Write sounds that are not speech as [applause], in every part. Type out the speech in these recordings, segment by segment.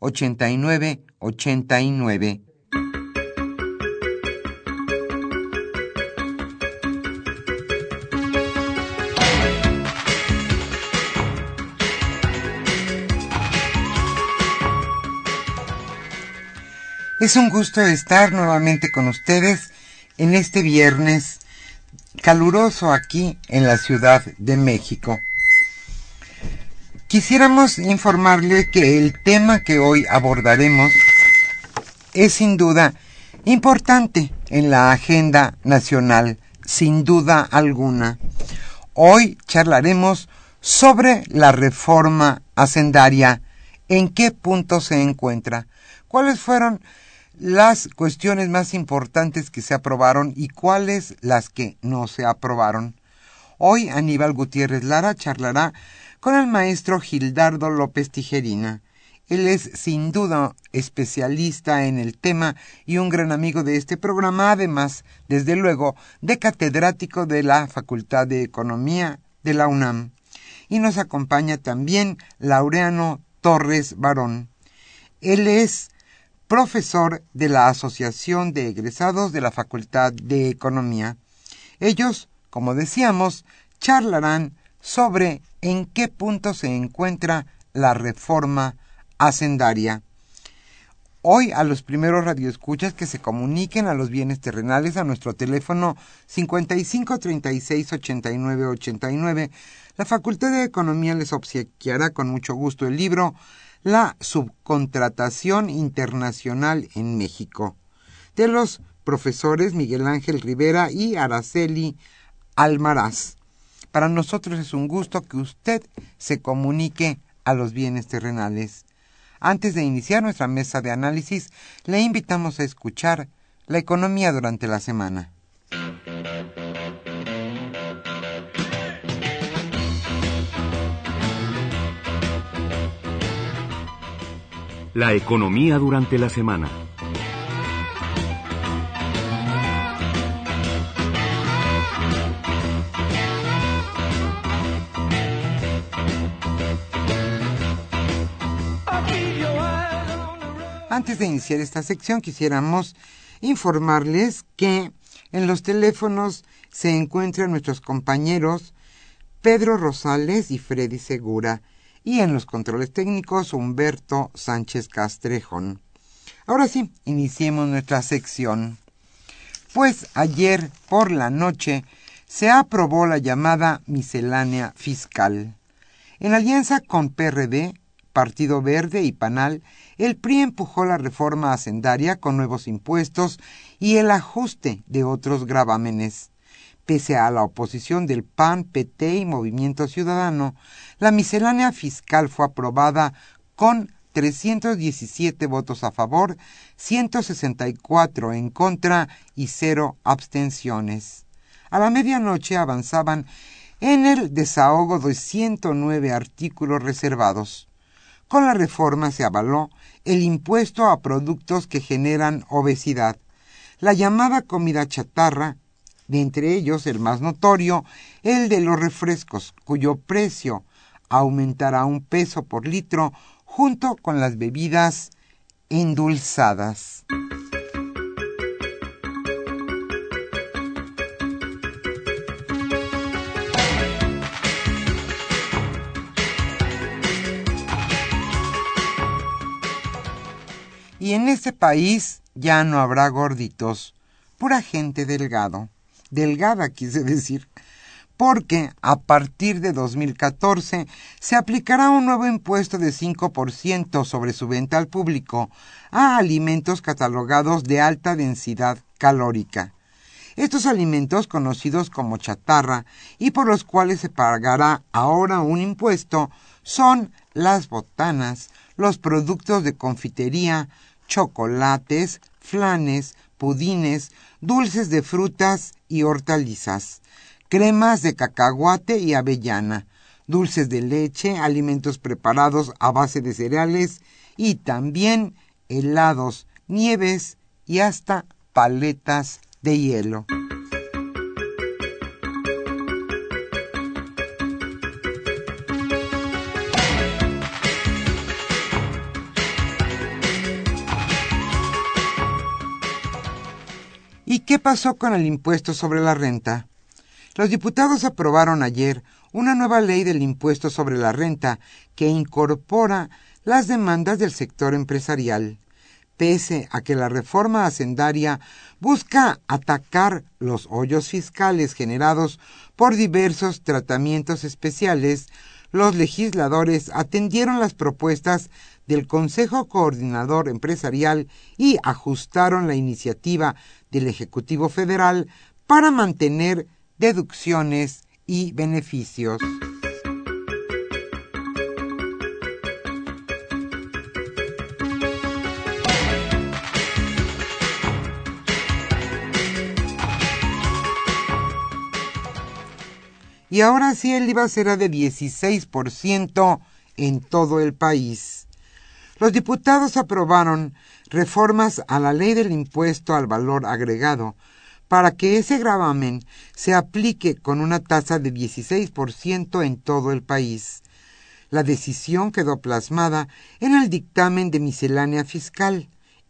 89 89. Es un gusto estar nuevamente con ustedes en este viernes caluroso aquí en la Ciudad de México. Quisiéramos informarle que el tema que hoy abordaremos es sin duda importante en la agenda nacional, sin duda alguna. Hoy charlaremos sobre la reforma hacendaria, en qué punto se encuentra, cuáles fueron las cuestiones más importantes que se aprobaron y cuáles las que no se aprobaron. Hoy Aníbal Gutiérrez Lara charlará con el maestro Gildardo López Tijerina. Él es sin duda especialista en el tema y un gran amigo de este programa, además, desde luego, de catedrático de la Facultad de Economía de la UNAM. Y nos acompaña también Laureano Torres Barón. Él es profesor de la Asociación de Egresados de la Facultad de Economía. Ellos, como decíamos, charlarán sobre en qué punto se encuentra la reforma hacendaria. Hoy a los primeros radioescuchas que se comuniquen a los bienes terrenales a nuestro teléfono 55 36 89 89, la Facultad de Economía les obsequiará con mucho gusto el libro La subcontratación internacional en México, de los profesores Miguel Ángel Rivera y Araceli Almaraz. Para nosotros es un gusto que usted se comunique a los bienes terrenales. Antes de iniciar nuestra mesa de análisis, le invitamos a escuchar la economía durante la semana. La economía durante la semana. Antes de iniciar esta sección quisiéramos informarles que en los teléfonos se encuentran nuestros compañeros Pedro Rosales y Freddy Segura y en los controles técnicos Humberto Sánchez Castrejón. Ahora sí, iniciemos nuestra sección. Pues ayer por la noche se aprobó la llamada miscelánea fiscal. En alianza con PRD, Partido Verde y Panal, el PRI empujó la reforma hacendaria con nuevos impuestos y el ajuste de otros gravámenes. Pese a la oposición del PAN, PT y Movimiento Ciudadano, la miscelánea fiscal fue aprobada con 317 votos a favor, 164 en contra y cero abstenciones. A la medianoche avanzaban en el desahogo de 109 artículos reservados. Con la reforma se avaló el impuesto a productos que generan obesidad, la llamada comida chatarra, de entre ellos el más notorio, el de los refrescos, cuyo precio aumentará un peso por litro junto con las bebidas endulzadas. Y en ese país ya no habrá gorditos, pura gente delgado. Delgada quise decir, porque a partir de 2014 se aplicará un nuevo impuesto de 5% sobre su venta al público a alimentos catalogados de alta densidad calórica. Estos alimentos conocidos como chatarra y por los cuales se pagará ahora un impuesto son las botanas, los productos de confitería, chocolates, flanes, pudines, dulces de frutas y hortalizas, cremas de cacahuate y avellana, dulces de leche, alimentos preparados a base de cereales y también helados, nieves y hasta paletas de hielo. Qué pasó con el impuesto sobre la renta? Los diputados aprobaron ayer una nueva ley del impuesto sobre la renta que incorpora las demandas del sector empresarial. Pese a que la reforma hacendaria busca atacar los hoyos fiscales generados por diversos tratamientos especiales, los legisladores atendieron las propuestas del Consejo Coordinador Empresarial y ajustaron la iniciativa del Ejecutivo Federal para mantener deducciones y beneficios. Y ahora sí el IVA será de 16% en todo el país. Los diputados aprobaron reformas a la ley del impuesto al valor agregado para que ese gravamen se aplique con una tasa de 16% en todo el país. La decisión quedó plasmada en el dictamen de miscelánea fiscal,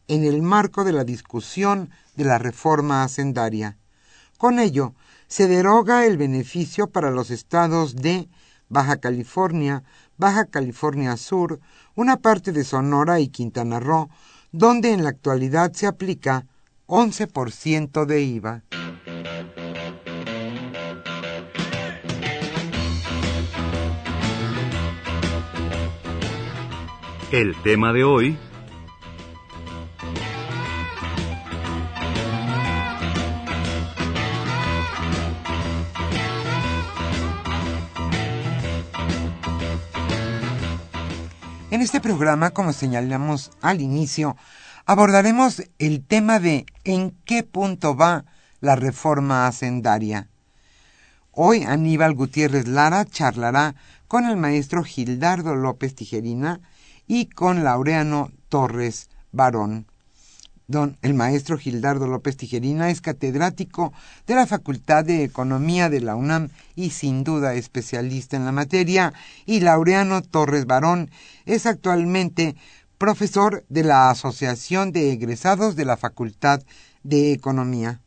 en el marco de la discusión de la reforma hacendaria. Con ello, se deroga el beneficio para los estados de Baja California, Baja California Sur, una parte de Sonora y Quintana Roo, donde en la actualidad se aplica 11% de IVA. El tema de hoy En este programa, como señalamos al inicio, abordaremos el tema de en qué punto va la reforma hacendaria. Hoy Aníbal Gutiérrez Lara charlará con el maestro Gildardo López Tijerina y con Laureano Torres Barón. Don, el maestro Gildardo López Tijerina es catedrático de la Facultad de Economía de la UNAM y sin duda especialista en la materia, y Laureano Torres Barón es actualmente profesor de la Asociación de Egresados de la Facultad de Economía.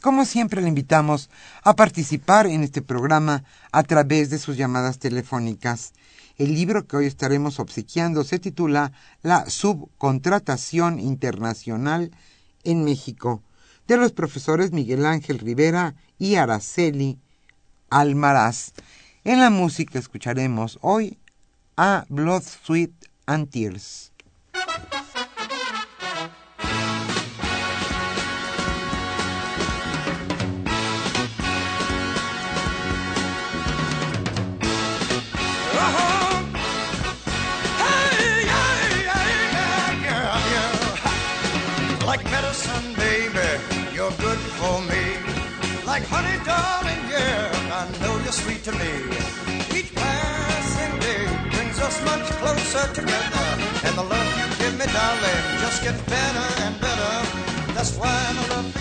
Como siempre le invitamos a participar en este programa a través de sus llamadas telefónicas. El libro que hoy estaremos obsequiando se titula La subcontratación internacional en México, de los profesores Miguel Ángel Rivera y Araceli Almaraz. En la música escucharemos hoy a Blood, Sweat and Tears. Sweet to me. Each passing day brings us much closer together. And the love you give me, darling, just gets better and better. That's why my love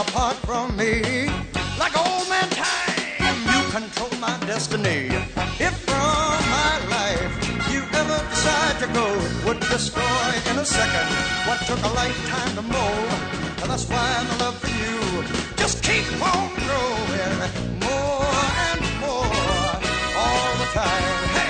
apart from me. Like old man time, you control my destiny. If from my life you ever decide to go, it would destroy in a second what took a lifetime to mold. And that's why my love for you just keep on growing more and more all the time. Hey,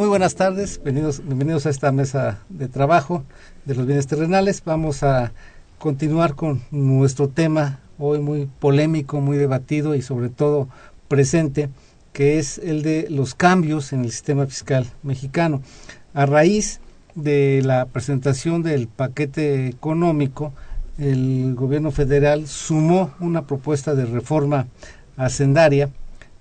Muy buenas tardes, bienvenidos, bienvenidos a esta mesa de trabajo de los bienes terrenales. Vamos a continuar con nuestro tema hoy muy polémico, muy debatido y sobre todo presente, que es el de los cambios en el sistema fiscal mexicano. A raíz de la presentación del paquete económico, el gobierno federal sumó una propuesta de reforma hacendaria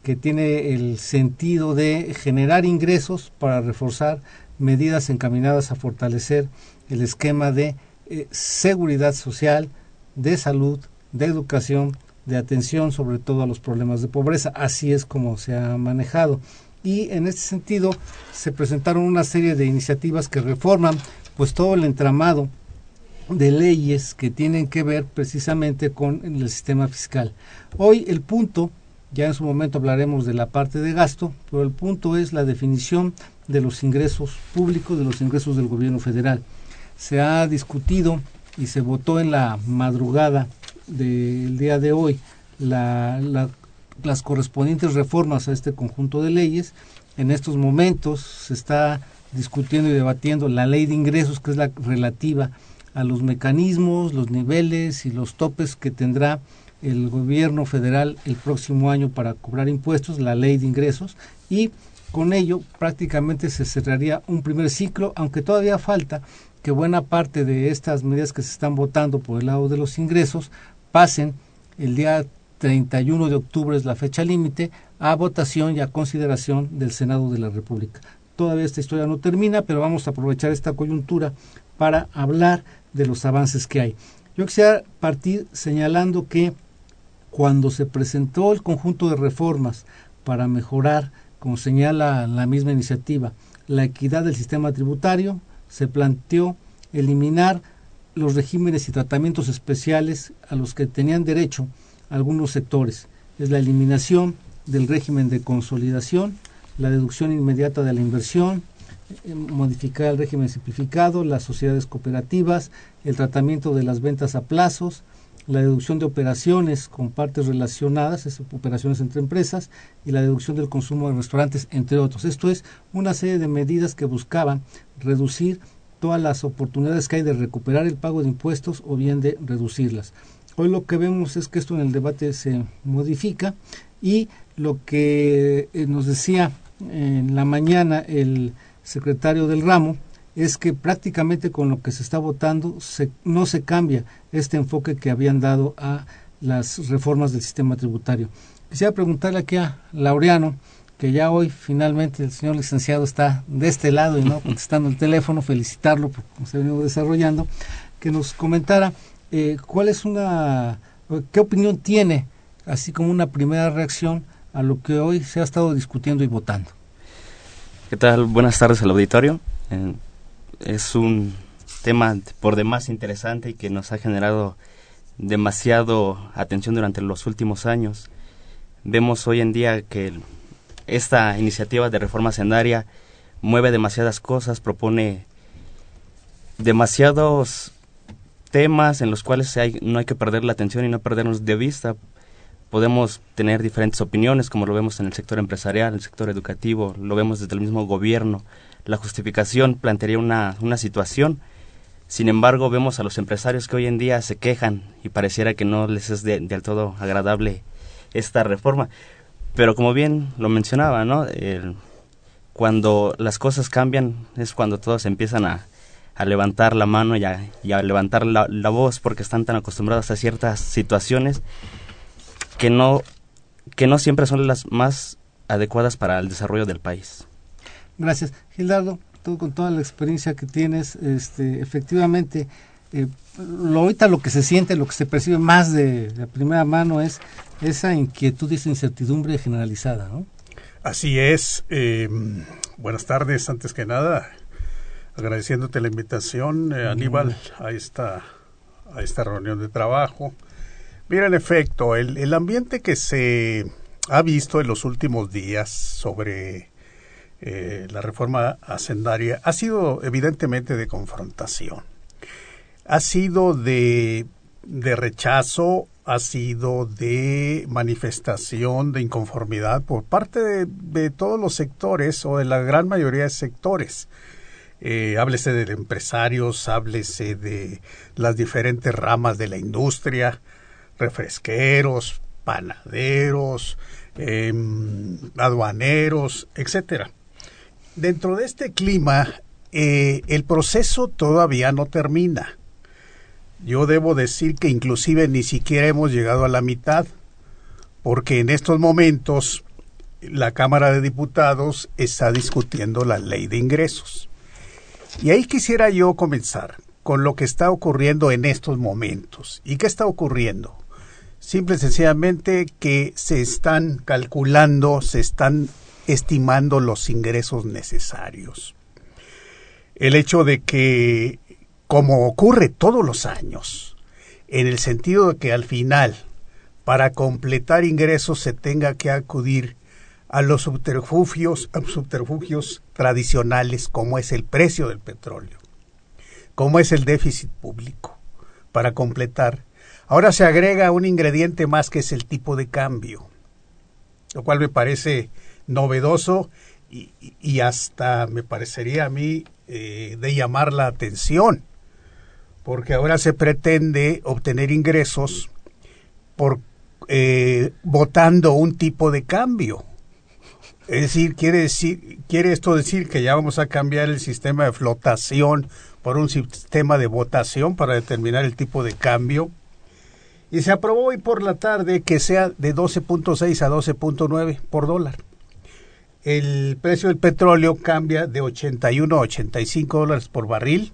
que tiene el sentido de generar ingresos para reforzar medidas encaminadas a fortalecer el esquema de eh, seguridad social, de salud, de educación, de atención sobre todo a los problemas de pobreza. Así es como se ha manejado. Y en este sentido se presentaron una serie de iniciativas que reforman pues todo el entramado de leyes que tienen que ver precisamente con el sistema fiscal. Hoy el punto ya en su momento hablaremos de la parte de gasto, pero el punto es la definición de los ingresos públicos, de los ingresos del gobierno federal. Se ha discutido y se votó en la madrugada del día de hoy la, la, las correspondientes reformas a este conjunto de leyes. En estos momentos se está discutiendo y debatiendo la ley de ingresos, que es la relativa a los mecanismos, los niveles y los topes que tendrá el gobierno federal el próximo año para cobrar impuestos, la ley de ingresos, y con ello prácticamente se cerraría un primer ciclo, aunque todavía falta que buena parte de estas medidas que se están votando por el lado de los ingresos pasen el día 31 de octubre es la fecha límite a votación y a consideración del Senado de la República. Todavía esta historia no termina, pero vamos a aprovechar esta coyuntura para hablar de los avances que hay. Yo quisiera partir señalando que cuando se presentó el conjunto de reformas para mejorar, como señala la misma iniciativa, la equidad del sistema tributario, se planteó eliminar los regímenes y tratamientos especiales a los que tenían derecho algunos sectores. Es la eliminación del régimen de consolidación, la deducción inmediata de la inversión, eh, modificar el régimen simplificado, las sociedades cooperativas, el tratamiento de las ventas a plazos, la deducción de operaciones con partes relacionadas, es operaciones entre empresas, y la deducción del consumo de restaurantes, entre otros. Esto es una serie de medidas que buscaban reducir todas las oportunidades que hay de recuperar el pago de impuestos o bien de reducirlas. Hoy lo que vemos es que esto en el debate se modifica y lo que eh, nos decía en la mañana el secretario del ramo es que prácticamente con lo que se está votando se, no se cambia este enfoque que habían dado a las reformas del sistema tributario. Quisiera preguntarle aquí a Laureano, que ya hoy finalmente el señor licenciado está de este lado y no [laughs] contestando el teléfono, felicitarlo por cómo se ha venido desarrollando, que nos comentara eh, cuál es una, qué opinión tiene, así como una primera reacción a lo que hoy se ha estado discutiendo y votando. ¿Qué tal? Buenas tardes al auditorio. Eh, es un tema por demás interesante y que nos ha generado demasiado atención durante los últimos años. Vemos hoy en día que esta iniciativa de reforma sendaria mueve demasiadas cosas, propone demasiados temas en los cuales no hay que perder la atención y no perdernos de vista. Podemos tener diferentes opiniones, como lo vemos en el sector empresarial, el sector educativo, lo vemos desde el mismo gobierno, la justificación plantearía una, una situación. Sin embargo, vemos a los empresarios que hoy en día se quejan y pareciera que no les es de- del todo agradable esta reforma. Pero como bien lo mencionaba, ¿no? Cuando las cosas cambian es cuando todos empiezan a, a levantar la mano y a, y a levantar la, la voz porque están tan acostumbrados a ciertas situaciones que no, que no siempre son las más adecuadas para el desarrollo del país. Gracias. Gildardo, tú con toda la experiencia que tienes, este, efectivamente, eh, lo, ahorita lo que se siente, lo que se percibe más de, de primera mano es esa inquietud y esa incertidumbre generalizada, ¿no? Así es. eh, buenas tardes, antes que nada, agradeciéndote la invitación, eh, Aníbal, a esta, a esta reunión de trabajo. Mira, en efecto, el, el ambiente que se ha visto en los últimos días sobre eh, la reforma hacendaria ha sido evidentemente de confrontación. Ha sido de, rechazo, ha sido de manifestación de inconformidad por parte de, todos los sectores o de la gran mayoría de sectores. Eh, háblese de empresarios, háblese de las diferentes ramas de la industria, refresqueros, panaderos, eh, aduaneros, etcétera. Dentro de este clima, eh, el proceso todavía no termina. Yo debo decir que inclusive ni siquiera hemos llegado a la mitad, porque en estos momentos la Cámara de Diputados está discutiendo la ley de ingresos. Y ahí quisiera yo comenzar con lo que está ocurriendo en estos momentos. ¿Y qué está ocurriendo? Simple y sencillamente que se están calculando, se están estimando los ingresos necesarios. El hecho de que, como ocurre todos los años, en el sentido de que al final, para completar ingresos, se tenga que acudir a los subterfugios, a subterfugios tradicionales como es el precio del petróleo, como es el déficit público, para completar. Ahora se agrega un ingrediente más que es el tipo de cambio, lo cual me parece novedoso y, y hasta me parecería a mí eh, de llamar la atención, porque ahora se pretende obtener ingresos por eh, votando un tipo de cambio. Es decir, quiere decir, quiere esto decir que ya vamos a cambiar el sistema de flotación por un sistema de votación para determinar el tipo de cambio. Y se aprobó hoy por la tarde que sea de 12.6 a 12.9 por dólar. El precio del petróleo cambia de 81 a 85 dólares por barril.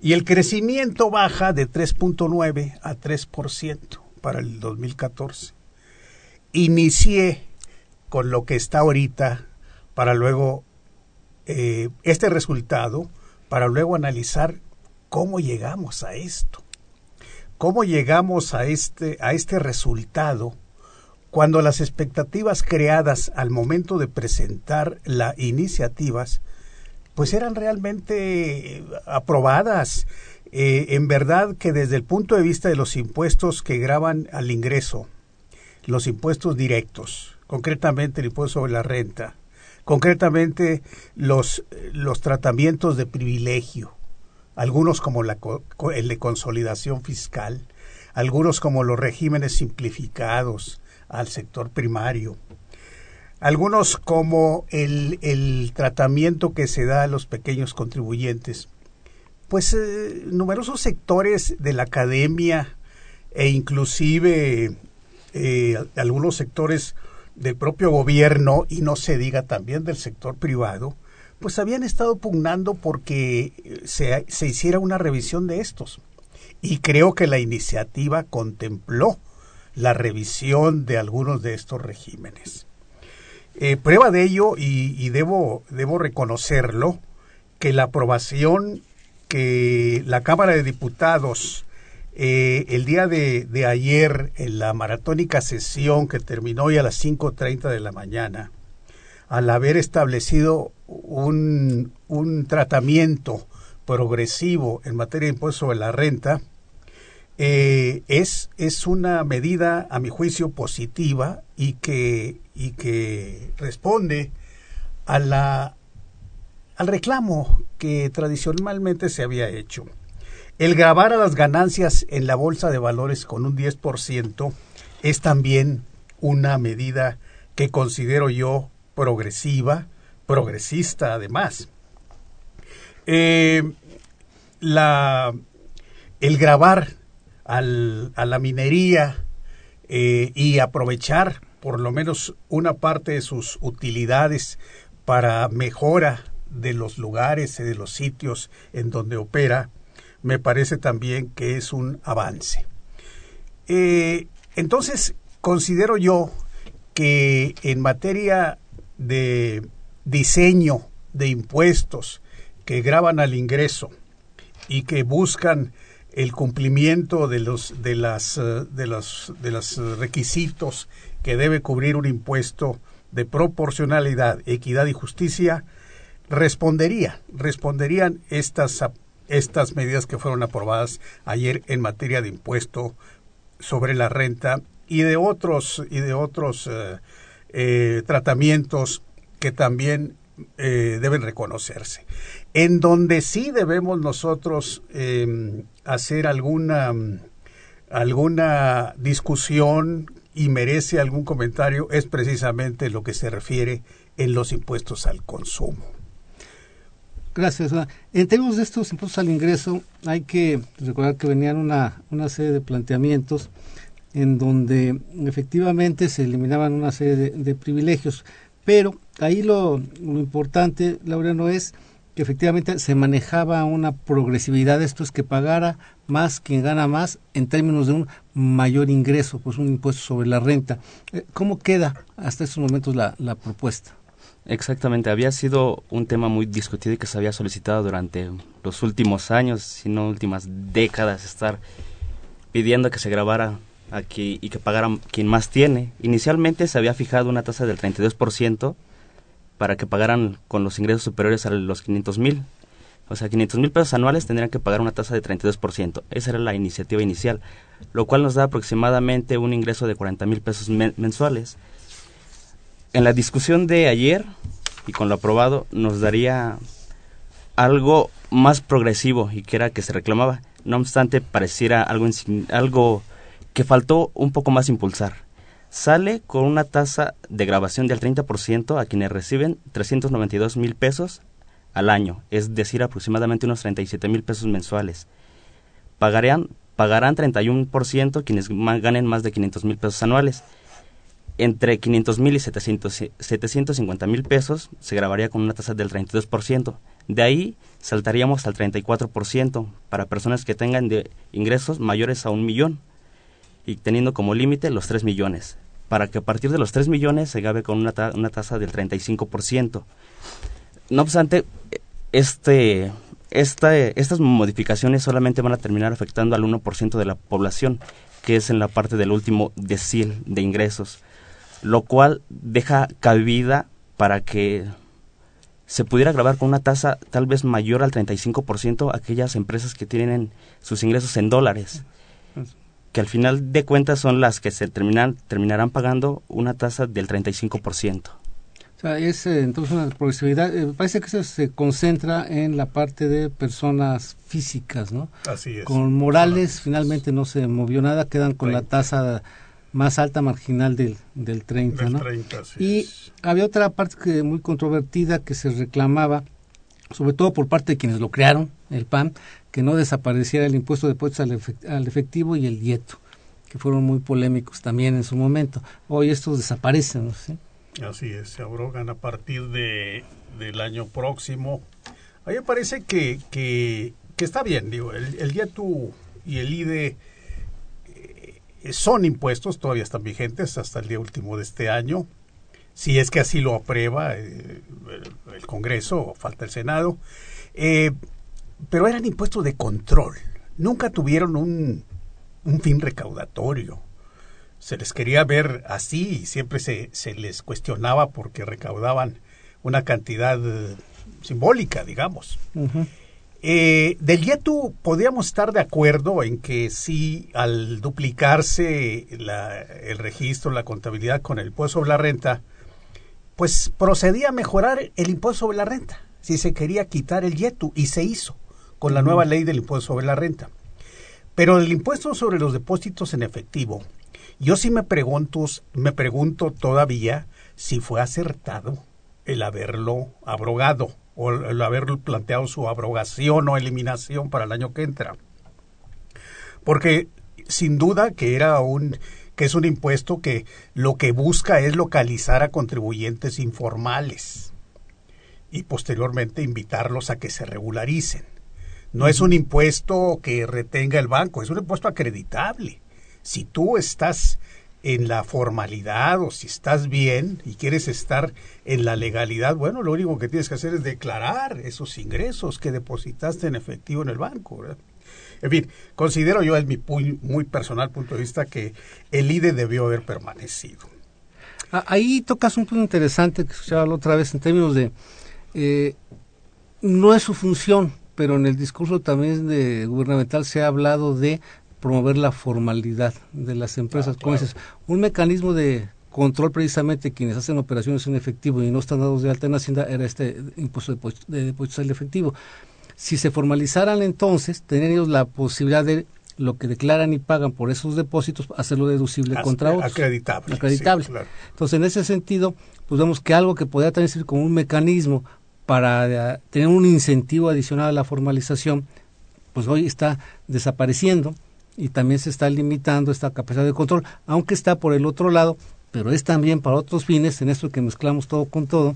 Y el crecimiento baja de 3.9 a 3% para el 2014. Inicié con lo que está ahorita para luego eh, este resultado, para luego analizar cómo llegamos a esto. ¿Cómo llegamos a este, a este resultado cuando las expectativas creadas al momento de presentar las iniciativas pues eran realmente aprobadas? Eh, en verdad que desde el punto de vista de los impuestos que graban al ingreso, los impuestos directos, concretamente el impuesto sobre la renta, concretamente los, los tratamientos de privilegio, algunos como la, el de consolidación fiscal, algunos como los regímenes simplificados al sector primario, algunos como el, el tratamiento que se da a los pequeños contribuyentes. Pues eh, numerosos sectores de la academia e inclusive eh, algunos sectores del propio gobierno y no se diga también del sector privado, pues habían estado pugnando porque se, se hiciera una revisión de estos. Y creo que la iniciativa contempló la revisión de algunos de estos regímenes. Eh, prueba de ello, y, debo, debo reconocerlo, que la aprobación que la Cámara de Diputados eh, el día de, de, ayer, en la maratónica sesión que terminó hoy a las 5.30 de la mañana, al haber establecido un, un tratamiento progresivo en materia de impuesto sobre la renta, eh, es, es una medida, a mi juicio, positiva y que, y que responde a la al reclamo que tradicionalmente se había hecho. El grabar a las ganancias en la bolsa de valores con un 10% es también una medida que considero yo progresiva, progresista además. Eh, la, el grabar al, a la minería eh, y aprovechar por lo menos una parte de sus utilidades para mejora de los lugares y de los sitios en donde opera, me parece también que es un avance. Eh, entonces, considero yo que en materia de diseño de impuestos que graban al ingreso y que buscan el cumplimiento de los de las eh, de los de los requisitos que debe cubrir un impuesto de proporcionalidad, equidad y justicia, respondería, responderían estas estas medidas que fueron aprobadas ayer en materia de impuesto sobre la renta y de otros y de otros eh, eh, tratamientos que también deben reconocerse. En donde sí debemos nosotros em, hacer alguna alguna discusión y merece algún comentario es precisamente lo que se refiere en los impuestos al consumo. Gracias. En términos de estos impuestos al ingreso, hay que recordar que venían una, una serie de planteamientos en donde efectivamente se eliminaban una serie de, privilegios, pero ahí lo, lo importante, Laureano, es que efectivamente se manejaba una progresividad, esto es que pagara más quien gana más en términos de un mayor ingreso, pues un impuesto sobre la renta. Eh, ¿Cómo queda hasta estos momentos la, la propuesta? Exactamente, había sido un tema muy discutido y que se había solicitado durante los últimos años, si no últimas décadas, estar pidiendo que se grabara aquí y que pagara quien más tiene. Inicialmente se había fijado una tasa del 32% para que pagaran con los ingresos superiores a los 500 mil. O sea, 500 mil pesos anuales tendrían que pagar una tasa de 32%. Esa era la iniciativa inicial, lo cual nos da aproximadamente un ingreso de 40 mil pesos mensuales en la discusión de ayer y con lo aprobado nos daría algo más progresivo y que era que se reclamaba. No obstante, pareciera algo, algo que faltó un poco más impulsar. Sale con una tasa de grabación del 30% a quienes reciben 392 mil pesos al año, es decir, aproximadamente unos 37 mil pesos mensuales. Pagarían, pagarán 31% quienes ganen más de 500 mil pesos anuales entre 500 mil y 700, 750 mil pesos se grabaría con una tasa del 32%. De ahí saltaríamos al 34% para personas que tengan de ingresos mayores a un millón y teniendo como límite los 3 millones, para que a partir de los 3 millones se grabe con una, una tasa del 35%. No obstante, este, esta, estas modificaciones solamente van a terminar afectando al 1% de la población, que es en la parte del último decil de ingresos lo cual deja cabida para que se pudiera grabar con una tasa tal vez mayor al 35% aquellas empresas que tienen sus ingresos en dólares, que al final de cuentas son las que se terminan, terminarán pagando una tasa del 35%. O sea, es eh, entonces una progresividad, eh, parece que eso se concentra en la parte de personas físicas, ¿no? Así es. Con Morales finalmente no se movió nada, quedan con la tasa más alta marginal del, del 30, ¿no? y había otra parte que, muy controvertida que se reclamaba, sobre todo por parte de quienes lo crearon, el PAN, que no desapareciera el impuesto de puestos al, efectivo y el dieto, que fueron muy polémicos también en su momento. Hoy estos desaparecen, ¿no? Así es, se abrogan a partir de, del año próximo. A mí me parece que, que, que está bien, digo, el, el dieto y el IDE eh, son impuestos, todavía están vigentes hasta el día último de este año, si es que así lo aprueba eh, el, Congreso o falta el Senado, eh, pero eran impuestos de control, nunca tuvieron un, un fin recaudatorio. Se les quería ver así y siempre se, se les cuestionaba porque recaudaban una cantidad simbólica, digamos. Eh, del YETU podríamos estar de acuerdo en que sí, al duplicarse el registro, la contabilidad con el impuesto sobre la renta, pues procedía a mejorar el impuesto sobre la renta. si se quería quitar el YETU y se hizo con la nueva ley del impuesto sobre la renta. Pero el impuesto sobre los depósitos en efectivo, yo sí me pregunto, me pregunto todavía si fue acertado el haberlo abrogado o el haber planteado su abrogación o eliminación para el año que entra. Porque sin duda que era un que es un impuesto que lo que busca es localizar a contribuyentes informales y posteriormente invitarlos a que se regularicen. No es un impuesto que retenga el banco, es un impuesto acreditable. Si tú estás en la formalidad o si estás bien y quieres estar en la legalidad, bueno, lo único que tienes que hacer es declarar esos ingresos que depositaste en efectivo en el banco. En fin, considero yo, es mi muy, personal punto de vista, que el IDE debió haber permanecido. Ah, ahí tocas un punto interesante que escuchaba la otra vez en términos de eh, no es su función, pero en el discurso también de gubernamental se ha hablado de promover la formalidad de las empresas. Como dices, un mecanismo de control precisamente quienes hacen operaciones en efectivo y no están dados de alta en Hacienda era este impuesto de depósitos en efectivo. Si se formalizaran entonces, tendrían ellos la posibilidad de lo que declaran y pagan por esos depósitos, hacerlo deducible contra otros. Acreditable. Acreditable. Entonces, en ese sentido, pues vemos que algo que podría también ser como un mecanismo para eh, tener un incentivo adicional a la formalización, pues hoy está desapareciendo y también se está limitando esta capacidad de control, aunque está por el otro lado, pero es también para otros fines, en esto que mezclamos todo con todo,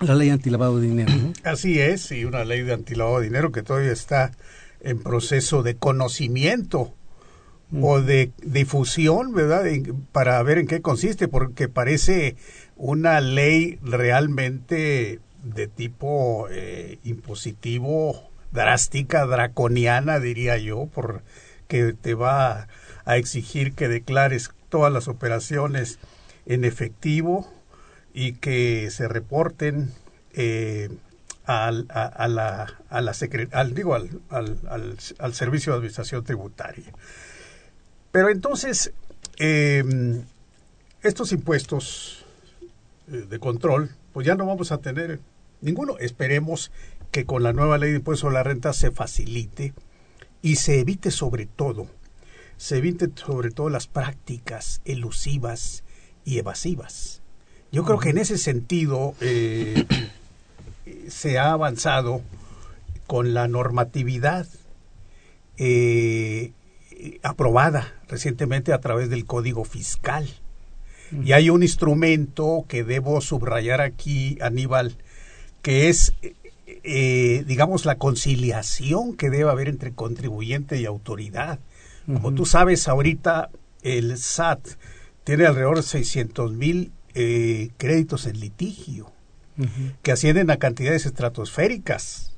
la ley antilavado de dinero. [clears throat] Así es, y una ley de antilavado de dinero que todavía está en proceso de conocimiento o de difusión, ¿verdad? para ver en qué consiste, porque parece una ley realmente de tipo eh, impositivo, drástica, draconiana, diría yo, por que te va a exigir que declares todas las operaciones en efectivo y que se reporten eh, al, al, digo, al, al, al, Servicio de Administración Tributaria. Pero entonces, em, estos impuestos eh, de control, pues ya no vamos a tener ninguno. Esperemos que con la nueva ley de impuestos sobre la renta se facilite y se evite sobre todo, se evite sobre todo las prácticas elusivas y evasivas. Yo creo que en ese sentido eh, [clears throat] se ha avanzado con la normatividad eh, aprobada recientemente a través del Código Fiscal. Y hay un instrumento que debo subrayar aquí, Aníbal, que es, eh, digamos, la conciliación que debe haber entre contribuyente y autoridad. Como tú sabes, ahorita el SAT tiene alrededor de 600 mil eh, créditos en litigio que ascienden a cantidades estratosféricas.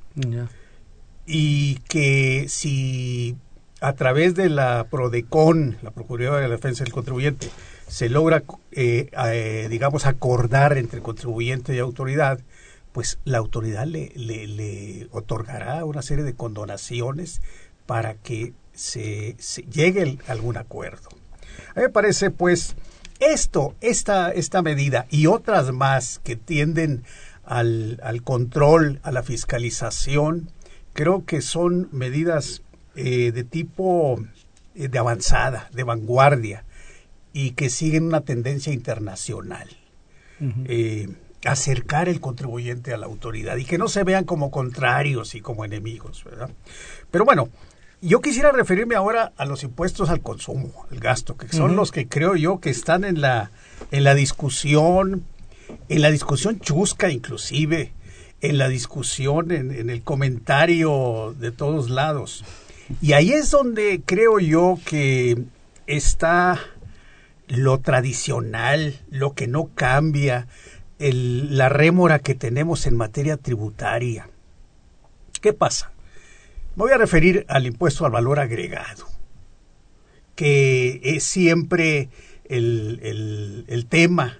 Y que si a través de la PRODECON, la Procuraduría de la Defensa del Contribuyente, se logra, eh, eh, digamos, acordar entre contribuyente y autoridad, pues la autoridad le, le, otorgará una serie de condonaciones para que se, llegue a algún acuerdo. A mí me parece, pues, esto, esta, esta medida y otras más que tienden al, al control, a la fiscalización, creo que son medidas eh, de tipo eh, de avanzada, de vanguardia, y que siguen una tendencia internacional. Eh, acercar el contribuyente a la autoridad y que no se vean como contrarios y como enemigos, ¿verdad? Pero bueno, yo quisiera referirme ahora a los impuestos al consumo, al gasto, que son los que creo yo que están en la, en la discusión, en la discusión chusca inclusive, en la discusión, en, en el comentario de todos lados. Y ahí es donde creo yo que está lo tradicional, lo que no cambia, el, la rémora que tenemos en materia tributaria. ¿Qué pasa? Me voy a referir al impuesto al valor agregado, que es siempre el, el, tema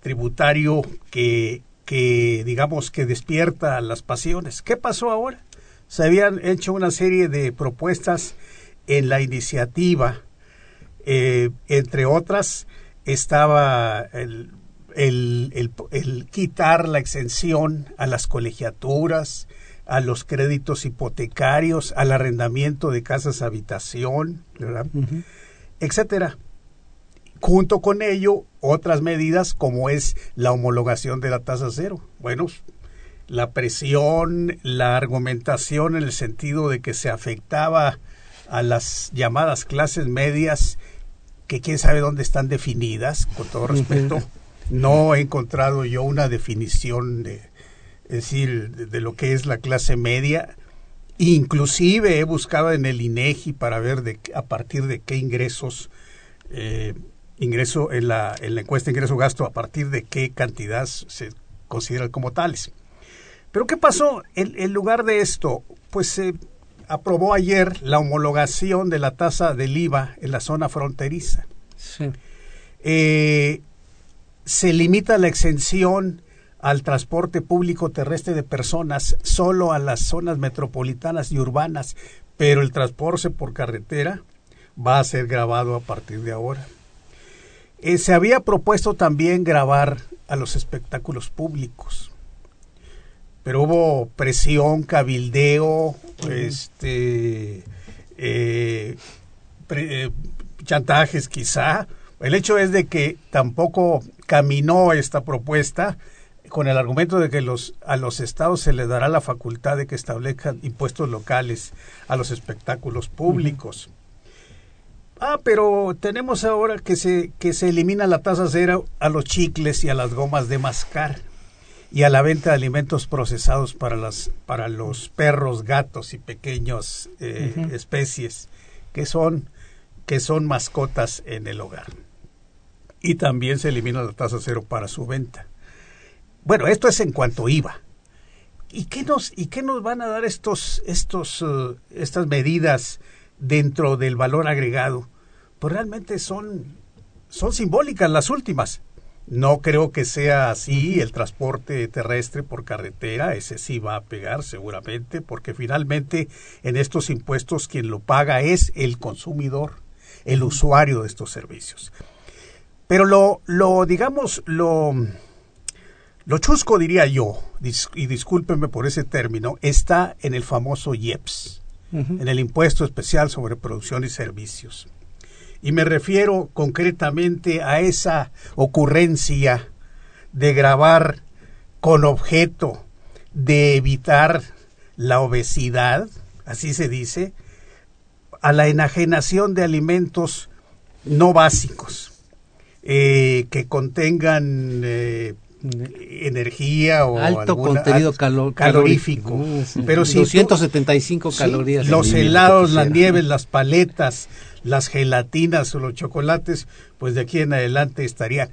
tributario que, que, digamos, que despierta las pasiones. ¿Qué pasó ahora? Se habían hecho una serie de propuestas en la iniciativa, eh, entre otras estaba el, el, el, el quitar la exención a las colegiaturas, a los créditos hipotecarios, al arrendamiento de casas habitación, ¿verdad? etcétera. Junto con ello, otras medidas como es la homologación de la tasa cero. Bueno, la presión, la argumentación en el sentido de que se afectaba a las llamadas clases medias, que quién sabe dónde están definidas, con todo respeto. No he encontrado yo una definición de, decir, de, lo que es la clase media. Inclusive he buscado en el INEGI para ver de, a partir de qué ingresos, eh, ingreso en la, en la encuesta ingreso-gasto, a partir de qué cantidad se consideran como tales. Pero ¿qué pasó? En, en lugar de esto, pues se aprobó ayer la homologación de la tasa del IVA en la zona fronteriza. Sí. Eh, se limita la exención al transporte público terrestre de personas solo a las zonas metropolitanas y urbanas, pero el transporte por carretera va a ser grabado a partir de ahora. Eh, se había propuesto también grabar a los espectáculos públicos, pero hubo presión, cabildeo, este, eh, pre- eh, chantajes quizá. El hecho es de que tampoco caminó esta propuesta con el argumento de que los, a los estados se les dará la facultad de que establezcan impuestos locales a los espectáculos públicos. Ah, pero tenemos ahora que se, que se elimina la tasa cero a los chicles y a las gomas de mascar y a la venta de alimentos procesados para, las, para los perros, gatos y pequeños eh, especies que son, que son mascotas en el hogar. Y también se elimina la tasa cero para su venta. Bueno, esto es en cuanto IVA. ¿Y qué nos, y qué nos van a dar estos, estos, eh, estas medidas dentro del valor agregado? Pues realmente son, son simbólicas las últimas. No creo que sea así el transporte terrestre por carretera, ese sí va a pegar seguramente, porque finalmente en estos impuestos quien lo paga es el consumidor, el usuario de estos servicios. Pero lo, lo digamos, lo, lo chusco diría yo, dis- y discúlpenme por ese término, está en el famoso IEPS, en el impuesto especial sobre producción y servicios. Y me refiero concretamente a esa ocurrencia de grabar con objeto de evitar la obesidad, así se dice, a la enajenación de alimentos no básicos, eh, que contengan eh, energía o Alto alguna- contenido al- calo- calorífico. Uh, sí. Pero si tú- 275 Sí, calorías. los helados, las nieves, las paletas, las gelatinas o los chocolates, pues de aquí en adelante estaría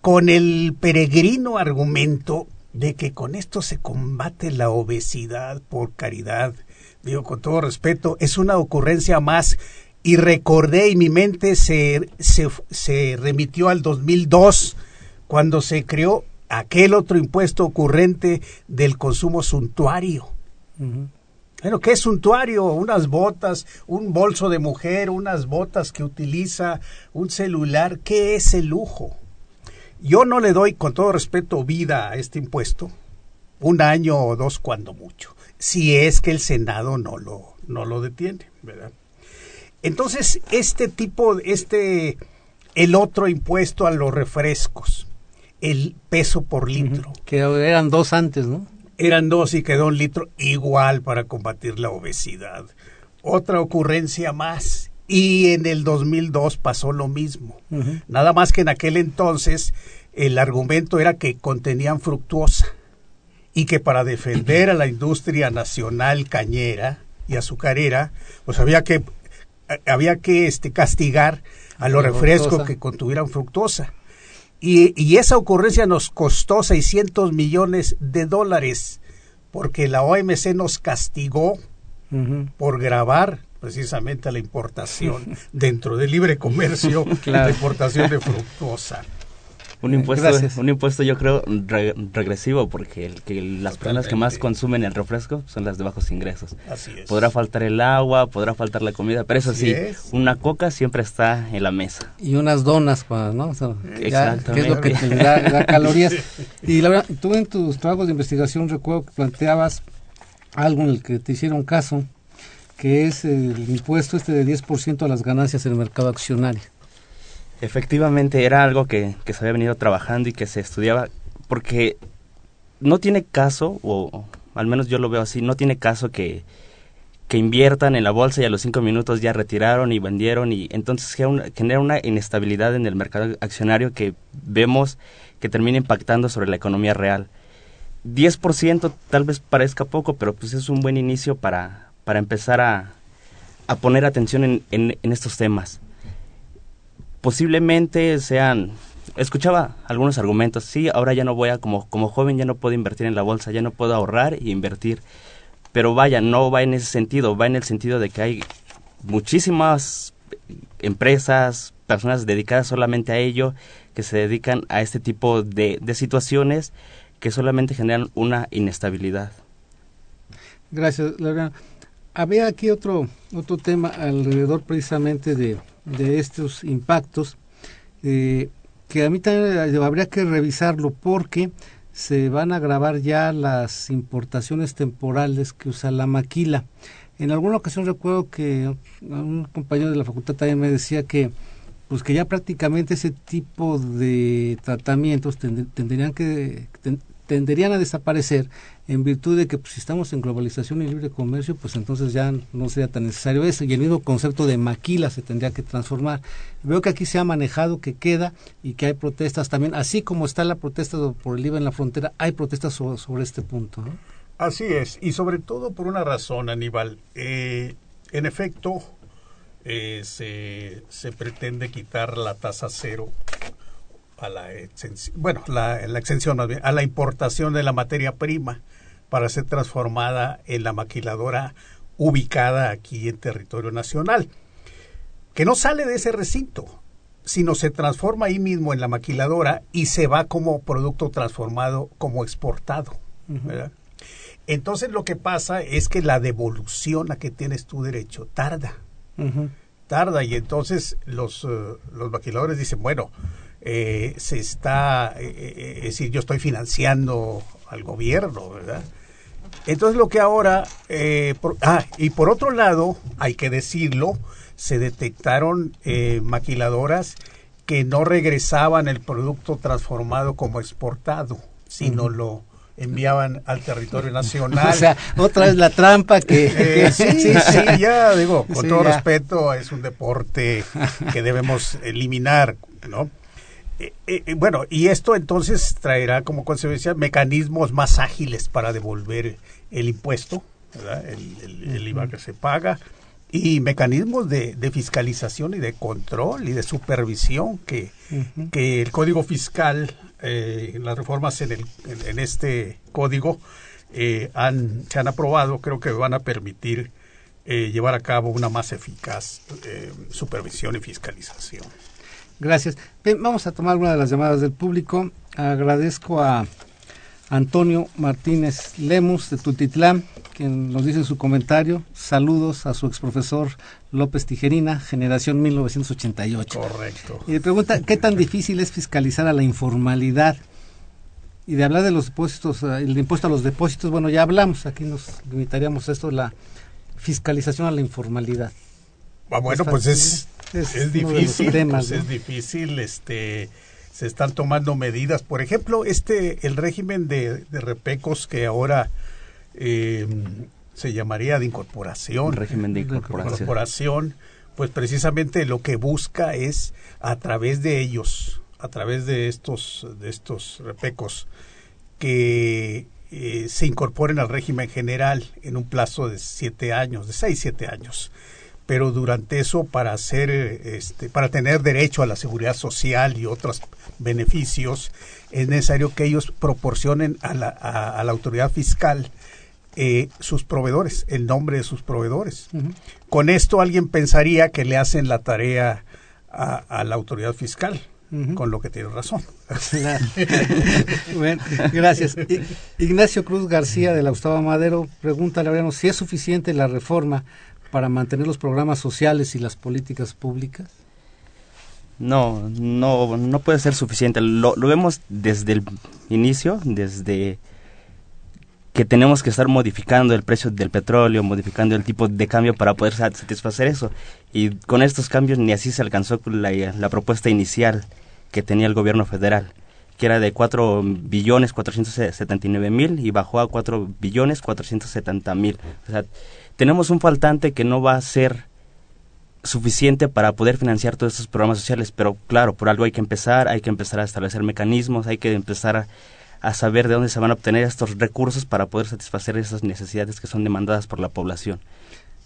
con el peregrino argumento de que con esto se combate la obesidad por caridad. Digo, con todo respeto, es una ocurrencia más y recordé y mi mente se, se, se remitió al 2002 cuando se creó aquel otro impuesto ocurrente del consumo suntuario. Bueno, ¿qué es suntuario? Unas botas, un bolso de mujer, unas botas que utiliza, un celular. ¿Qué es el lujo? Yo no le doy, con todo respeto, vida a este impuesto. Un año o dos cuando mucho. Si es que el Senado no lo, no lo detiene, ¿verdad? Entonces, este tipo, este, el otro impuesto a los refrescos, el peso por litro Que eran dos antes, ¿no? eran dos y quedó un litro igual para combatir la obesidad. Otra ocurrencia más. Y en el 2002 pasó lo mismo. Nada más que en aquel entonces el argumento era que contenían fructuosa y que para defender a la industria nacional cañera y azucarera, pues había que había que este castigar a los refrescos que contuvieran fructosa. Y, y esa ocurrencia nos costó 600 millones de dólares porque la OMC nos castigó por grabar precisamente la importación dentro del libre comercio, [laughs] Claro. la importación de fructosa. Un Eh, impuesto, gracias. un impuesto yo creo re- regresivo porque el, que las personas que más consumen el refresco son las de bajos ingresos. Así es. Podrá faltar el agua, podrá faltar la comida, pero eso Así sí, es. una coca siempre está en la mesa. y unas donas, ¿no? O sea, ya, que es lo que te da, da [laughs] calorías. Y la verdad, tú en tus trabajos de investigación recuerdo que planteabas algo en el que te hicieron caso, que es el impuesto este de 10% a las ganancias en el mercado accionario. Efectivamente, era algo que, que se había venido trabajando y que se estudiaba, porque no tiene caso, o al menos yo lo veo así, no tiene caso que, que inviertan en la bolsa y a los cinco minutos ya retiraron y vendieron y entonces genera una- inestabilidad en el mercado accionario que vemos que termina impactando sobre la economía real. 10% tal vez parezca poco, pero pues es un buen inicio para, para empezar a, a poner atención en, en, en estos temas posiblemente sean escuchaba algunos argumentos sí ahora ya no voy a como como joven ya no puedo invertir en la bolsa ya no puedo ahorrar y invertir pero vaya no va en ese sentido va en el sentido de que hay muchísimas empresas personas dedicadas solamente a ello que se dedican a este tipo de, de situaciones que solamente generan una inestabilidad Gracias, Lorena. Había aquí otro otro tema alrededor precisamente de, de estos impactos eh, que a mí también eh, habría que revisarlo porque se van a grabar ya las importaciones temporales que usa la maquila. En alguna ocasión recuerdo que un compañero de la facultad también me decía que pues que ya prácticamente ese tipo de tratamientos tend- tendrían que ten- tenderían a desaparecer en virtud de que pues, si estamos en globalización y libre comercio, pues entonces ya no sería tan necesario eso y el mismo concepto de maquila se tendría que transformar. Veo que aquí se ha manejado, que queda y que hay protestas también, así como está la protesta por el IVA en la frontera, hay protestas sobre, este punto. Así es, y sobre todo por una razón, Aníbal. Eh, en efecto, eh, se, se pretende quitar la tasa cero a la exención, bueno, la, la exención a la importación de la materia prima para ser transformada en la maquiladora ubicada aquí en territorio nacional, que no sale de ese recinto, sino se transforma ahí mismo en la maquiladora y se va como producto transformado, como exportado. ¿verdad? Entonces lo que pasa es que la devolución a que tienes tu derecho tarda, tarda y entonces los, eh, los maquiladores dicen, bueno, eh, se está, eh, eh, es decir, yo estoy financiando al gobierno, ¿verdad? Entonces lo que ahora, eh, por- ah, y por otro lado, hay que decirlo, se detectaron eh, maquiladoras que no regresaban el producto transformado como exportado, sino lo enviaban al territorio [laughs] nacional. O sea, otra vez la trampa que... Eh, que- sí, sí, ya digo, con Sí, todo ya. respeto, es un deporte que debemos eliminar, ¿no? Eh, eh, bueno, y esto entonces traerá como consecuencia mecanismos más ágiles para devolver el impuesto, ¿verdad? El, el- el IVA que se paga, y mecanismos de, de fiscalización y de control y de supervisión que, el Código Fiscal, eh, las reformas en, el, en, en este código eh, han, se han aprobado, creo que van a permitir eh, llevar a cabo una más eficaz eh, supervisión y fiscalización. Gracias. Bien, vamos a tomar una de las llamadas del público. Agradezco a Antonio Martínez Lemus de Tutitlán, quien nos dice en su comentario, saludos a su exprofesor López Tijerina, generación 1988. Correcto. Y le pregunta, ¿qué tan [laughs] difícil es fiscalizar a la informalidad? Y de hablar de los depósitos, eh, el impuesto a los depósitos, bueno, ya hablamos, aquí nos limitaríamos a esto, la fiscalización a la informalidad. Ah, bueno, Es pues es, es difícil, temas, pues ¿no? es difícil, este, se están tomando medidas. Por ejemplo, este, el régimen de, de repecos que ahora eh, se llamaría de incorporación. régimen de De incorporación corporación, pues precisamente lo que busca es a través de ellos, a través de estos, de estos repecos, que eh, se incorporen al régimen general en un plazo de siete años, de seis, siete años. Pero durante eso, para hacer, eh, este, para tener derecho a la seguridad social y otros beneficios, es necesario que ellos proporcionen a la, a- a la autoridad fiscal eh, sus proveedores, el nombre de sus proveedores. Con esto alguien pensaría que le hacen la tarea a, a la autoridad fiscal, con lo que tiene razón. [laughs] bueno, gracias. Ignacio Cruz García de la Gustavo Madero pregunta a Laureano si es suficiente la reforma para mantener los programas sociales y las políticas públicas. No, no, no puede ser suficiente. Lo, lo vemos desde el inicio, desde que tenemos que estar modificando el precio del petróleo, modificando el tipo de cambio para poder satisfacer eso. Y con estos cambios ni así se alcanzó la, propuesta inicial que tenía el gobierno federal, que era de 4 billones 479 mil y bajó a 4 billones 470 mil. O sea, tenemos un faltante que no va a ser suficiente para poder financiar todos estos programas sociales, pero claro, por algo hay que empezar, hay que empezar a establecer mecanismos, hay que empezar a saber de dónde se van a obtener estos recursos para poder satisfacer esas necesidades que son demandadas por la población.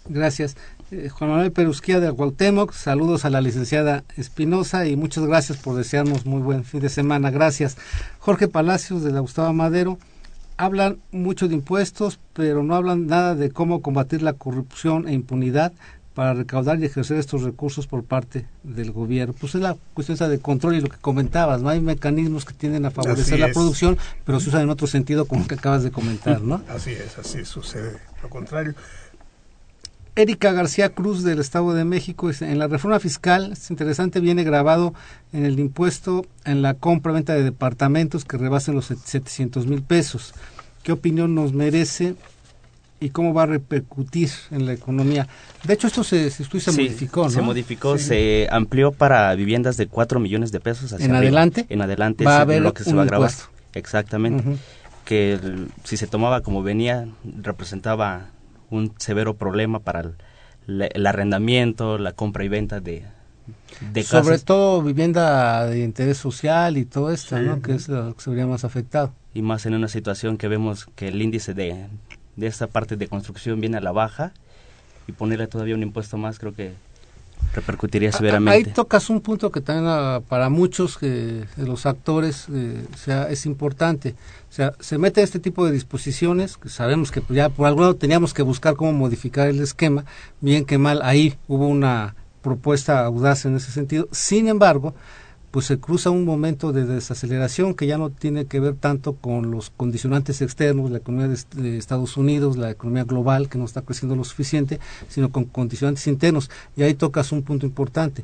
Gracias. Eh, Juan Manuel Perusquía de Cuauhtémoc, saludos a la licenciada Espinosa y muchas gracias por desearnos muy buen fin de semana. Gracias. Jorge Palacios de la Gustavo Madero, hablan mucho de impuestos, pero no hablan nada de cómo combatir la corrupción e impunidad para recaudar y ejercer estos recursos por parte del gobierno. Pues es la cuestión esa de control y lo que comentabas, ¿no? Hay mecanismos que tienden a favorecer la producción, pero se usan en otro sentido como que acabas de comentar, ¿no? Así es, así sucede. Lo contrario. Erika García Cruz del Estado de México, en la reforma fiscal, es interesante, viene grabado en el impuesto en la compra-venta de departamentos que rebasen los 700 mil pesos. ¿Qué opinión nos merece y cómo va a repercutir en la economía. De hecho, esto se, se modificó, ¿no? Se modificó, se amplió para viviendas de 4 millones de pesos. ¿En adelante? En adelante va a haber lo que se va a grabar. Exactamente. Que si se tomaba como venía, representaba un severo problema para el, arrendamiento, la compra y venta de, de casas. Sobre todo vivienda de interés social y todo esto, ¿no? Que es lo que se vería más afectado. Y más en una situación que vemos que el índice de de esta parte de construcción viene a la baja y ponerle todavía un impuesto más creo que repercutiría severamente. Ahí tocas un punto que también ah, para muchos de los actores eh, sea, es importante. O sea, se mete este tipo de disposiciones, que sabemos que ya por algún lado teníamos que buscar cómo modificar el esquema, bien que mal, ahí hubo una propuesta audaz en ese sentido. Sin embargo, pues se cruza un momento de desaceleración que ya no tiene que ver tanto con los condicionantes externos, la economía de, Estados Unidos, la economía global que no está creciendo lo suficiente, sino con condicionantes internos. Y ahí tocas un punto importante.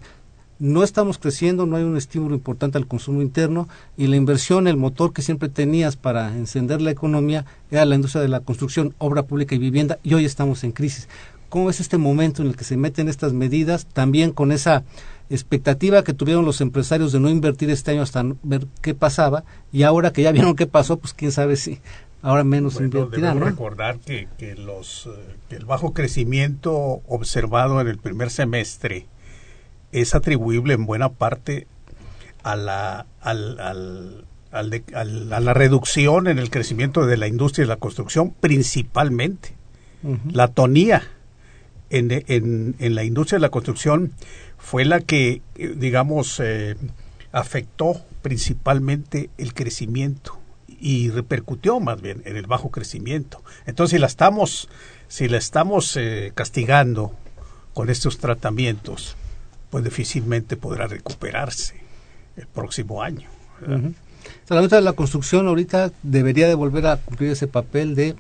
No estamos creciendo, no hay un estímulo importante al consumo interno y la inversión, el motor que siempre tenías para encender la economía era la industria de la construcción, obra pública y vivienda y hoy estamos en crisis. ¿Cómo es este momento en el que se meten estas medidas también con esa expectativa que tuvieron los empresarios de no invertir este año hasta ver qué pasaba y ahora que ya vieron qué pasó, pues quién sabe si ahora menos invertirán. ¿no? recordar que, que, los, eh, que el bajo crecimiento observado en el primer semestre es atribuible en buena parte a la, al, al, a la reducción en el crecimiento de la industria y la construcción principalmente. La tonía en, en, la industria de la construcción fue la que, eh, digamos, eh, afectó principalmente el crecimiento y repercutió más bien en el bajo crecimiento. Entonces, si la estamos, si la estamos eh, castigando con estos tratamientos, pues difícilmente podrá recuperarse el próximo año. la de la construcción ahorita debería de volver a cumplir ese papel de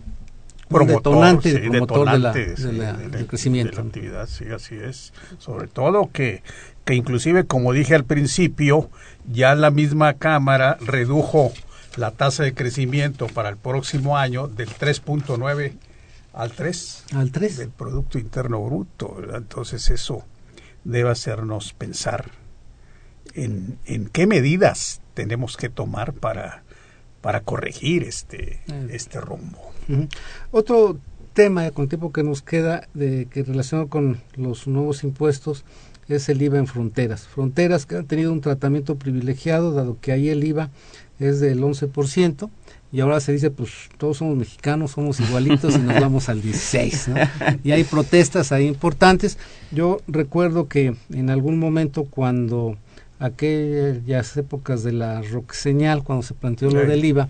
detonante, del crecimiento. De la actividad, sí, así es. Sobre todo que, que inclusive, como dije al principio, ya la misma Cámara redujo la tasa de crecimiento para el próximo año del 3.9 al 3. Al 3. Del Producto Interno Bruto. Entonces eso debe hacernos pensar en, en qué medidas tenemos que tomar para, para corregir este, este rumbo. Otro tema con el tiempo que nos queda de que relacionado con los nuevos impuestos es el IVA en fronteras. Fronteras que han tenido un tratamiento privilegiado, dado que ahí el IVA es del 11%, y ahora se dice, pues todos somos mexicanos, somos igualitos y nos vamos al 16, Y hay protestas ahí importantes. Yo recuerdo que en algún momento cuando aquellas épocas de la rock señal, cuando se planteó lo del IVA,